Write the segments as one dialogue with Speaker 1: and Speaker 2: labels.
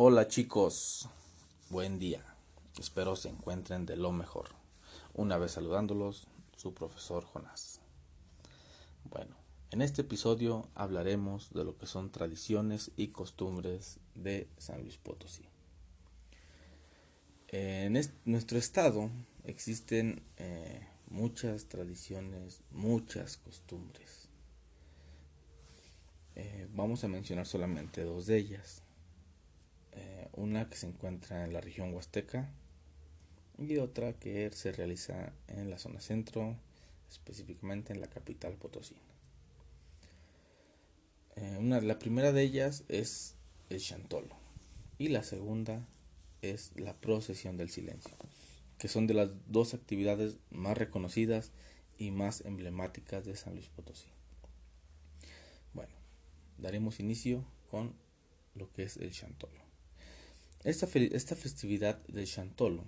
Speaker 1: Hola chicos, buen día. Espero se encuentren de lo mejor. Una vez saludándolos, su profesor Jonás. Bueno, en este episodio hablaremos de lo que son tradiciones y costumbres de San Luis Potosí. En nuestro estado existen eh, muchas tradiciones, muchas costumbres. Eh, vamos a mencionar solamente dos de ellas. Una que se encuentra en la región huasteca y otra que se realiza en la zona centro, específicamente en la capital Potosí. Eh, una, la primera de ellas es el chantolo y la segunda es la procesión del silencio, que son de las dos actividades más reconocidas y más emblemáticas de San Luis Potosí. Bueno, daremos inicio con lo que es el chantolo. Esta, esta festividad del chantolo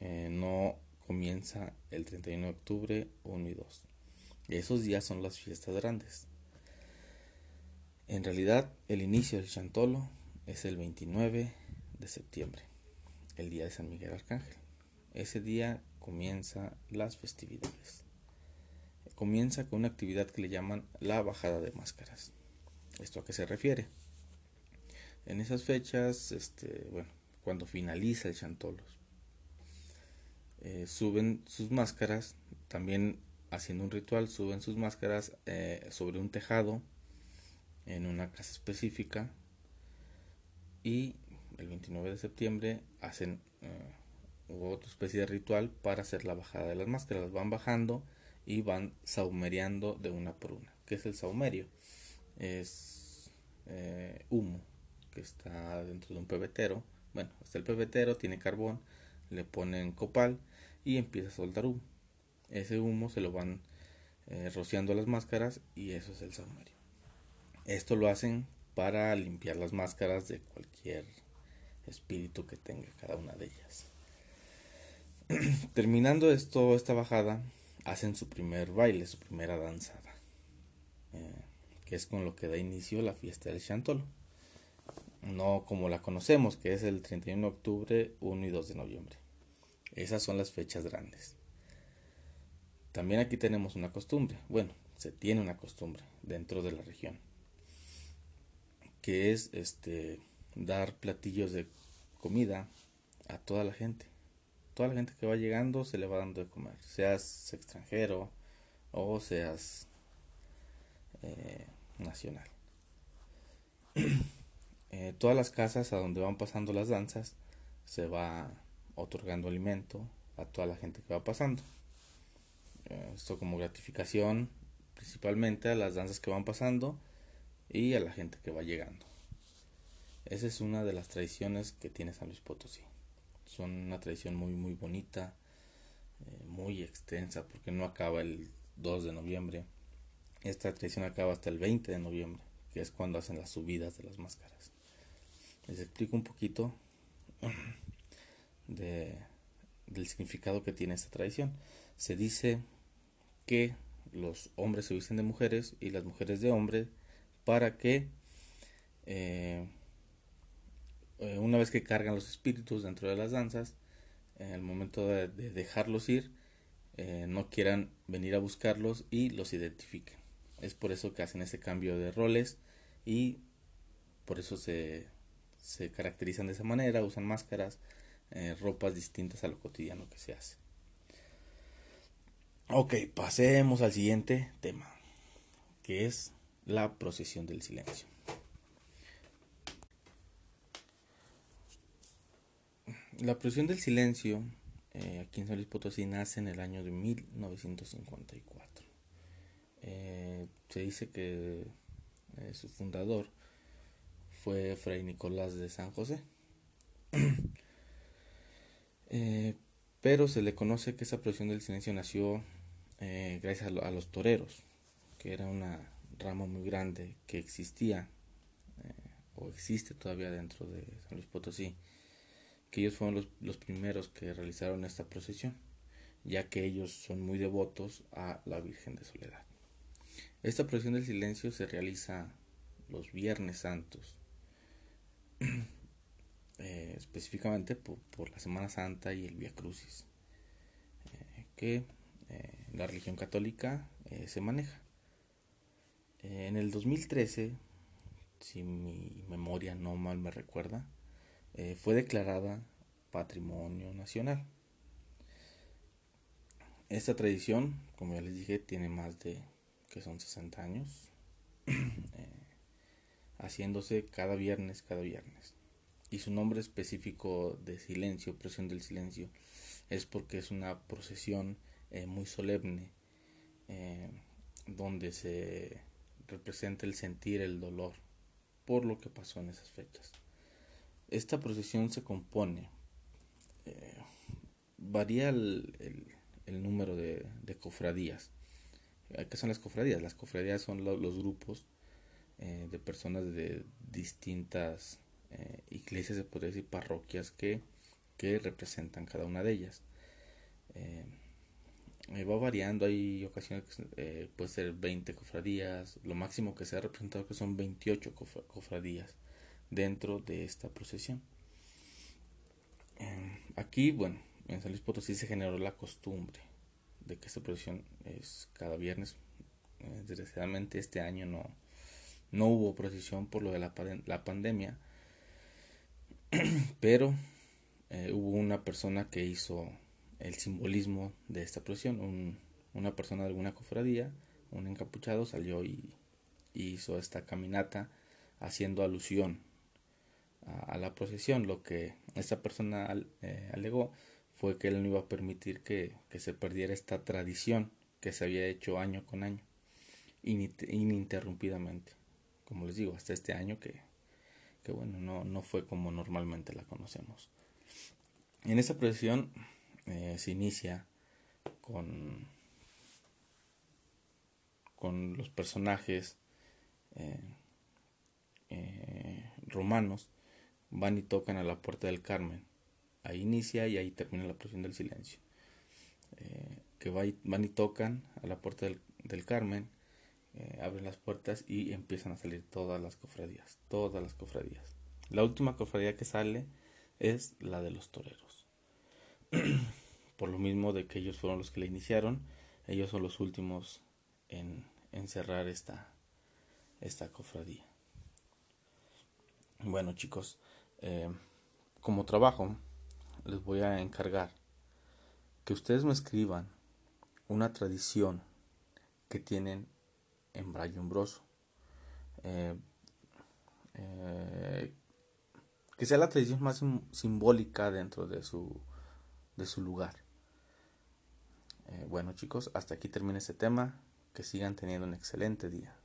Speaker 1: eh, no comienza el 31 de octubre 1 y 2. Esos días son las fiestas grandes. En realidad, el inicio del chantolo es el 29 de septiembre, el día de San Miguel Arcángel. Ese día comienza las festividades. Comienza con una actividad que le llaman la bajada de máscaras. ¿Esto a qué se refiere? En esas fechas, este, bueno, cuando finaliza el chantolo, eh, suben sus máscaras, también haciendo un ritual, suben sus máscaras eh, sobre un tejado en una casa específica y el 29 de septiembre hacen eh, otra especie de ritual para hacer la bajada de las máscaras. Van bajando y van saumereando de una por una. ¿Qué es el saumerio? Es humo que está dentro de un pebetero. Bueno, está el pebetero, tiene carbón, le ponen copal y empieza a soltar humo. Ese humo se lo van eh, rociando las máscaras y eso es el saumerio. Esto lo hacen para limpiar las máscaras de cualquier espíritu que tenga cada una de ellas. Terminando esto, esta bajada, hacen su primer baile, su primera danzada, eh, que es con lo que da inicio la fiesta del Chantolo no como la conocemos, que es el 31 de octubre, 1 y 2 de noviembre. Esas son las fechas grandes. También aquí tenemos una costumbre, bueno, se tiene una costumbre dentro de la región, que es este dar platillos de comida a toda la gente. Toda la gente que va llegando se le va dando de comer, seas extranjero o seas eh, nacional. Eh, todas las casas a donde van pasando las danzas se va otorgando alimento a toda la gente que va pasando. Eh, esto como gratificación principalmente a las danzas que van pasando y a la gente que va llegando. Esa es una de las tradiciones que tiene San Luis Potosí. Son una tradición muy muy bonita, eh, muy extensa porque no acaba el 2 de noviembre. Esta tradición acaba hasta el 20 de noviembre, que es cuando hacen las subidas de las máscaras les explico un poquito de, del significado que tiene esta tradición. Se dice que los hombres se visten de mujeres y las mujeres de hombres para que eh, eh, una vez que cargan los espíritus dentro de las danzas, en el momento de, dejarlos ir, eh, no quieran venir a buscarlos y los identifiquen. Es por eso que hacen ese cambio de roles y por eso se, se caracterizan de esa manera, usan máscaras, eh, ropas distintas a lo cotidiano que se hace. Ok, pasemos al siguiente tema, que es la procesión del silencio. La procesión del silencio eh, aquí en San Luis Potosí nace en el año de 1954. Eh, se dice que su fundador fue Fray Nicolás de San José. Eh, pero se le conoce que esa procesión del silencio nació eh, gracias a, los toreros, que era una rama muy grande que existía eh, o existe todavía dentro de San Luis Potosí, que ellos fueron los, los primeros que realizaron esta procesión, ya que ellos son muy devotos a la Virgen de Soledad. Esta procesión del silencio se realiza los viernes santos eh, específicamente por, la Semana Santa y el Via Crucis, eh, que la religión católica se maneja. en el 2013, si mi memoria no mal me recuerda, fue declarada Patrimonio Nacional. Esta tradición, como ya les dije, tiene más de que son 60 años, eh, haciéndose cada viernes, cada viernes. Y su nombre específico de silencio, procesión del silencio, es porque es una procesión eh, muy solemne, eh, donde se representa el sentir el dolor por lo que pasó en esas fechas. Esta procesión se compone, varía el el número de, cofradías. ¿Qué son las cofradías? Las cofradías son los grupos eh, de personas de distintas eh, iglesias, se podría decir parroquias, que, que representan cada una de ellas. Eh, va variando, hay ocasiones que puede ser 20 cofradías, lo máximo que se ha representado que son 28 cofradías dentro de esta procesión. aquí, bueno, en San Luis Potosí se generó la costumbre de que esta procesión es cada viernes. Desgraciadamente este año no, no hubo procesión por lo de la, pandemia, pero eh, hubo una persona que hizo el simbolismo de esta procesión, una persona de alguna cofradía, un encapuchado salió y, hizo esta caminata haciendo alusión a, la procesión. Lo que esta persona eh, alegó fue que él no iba a permitir que, se perdiera esta tradición que se había hecho año con año, ininterrumpidamente. Como les digo, hasta este año que, bueno, no, no, fue como normalmente la conocemos. En esta procesión eh, se inicia con, con los personajes eh, eh, romanos, van y tocan a la puerta del Carmen ahí inicia y ahí termina la procesión del silencio. Que van y tocan a la puerta del, Carmen, eh, abren las puertas y empiezan a salir todas las cofradías, todas las cofradías. La última cofradía que sale es la de los toreros. Por lo mismo de que ellos fueron los que la iniciaron, ellos son los últimos en, cerrar esta, esta cofradía. Bueno chicos, eh, como trabajo, les voy a encargar que ustedes me escriban una tradición que tienen en Braille Umbroso. Eh, eh, que sea la tradición más simbólica dentro de su, de su lugar. Eh, bueno chicos, hasta aquí termina este tema. Que sigan teniendo un excelente día.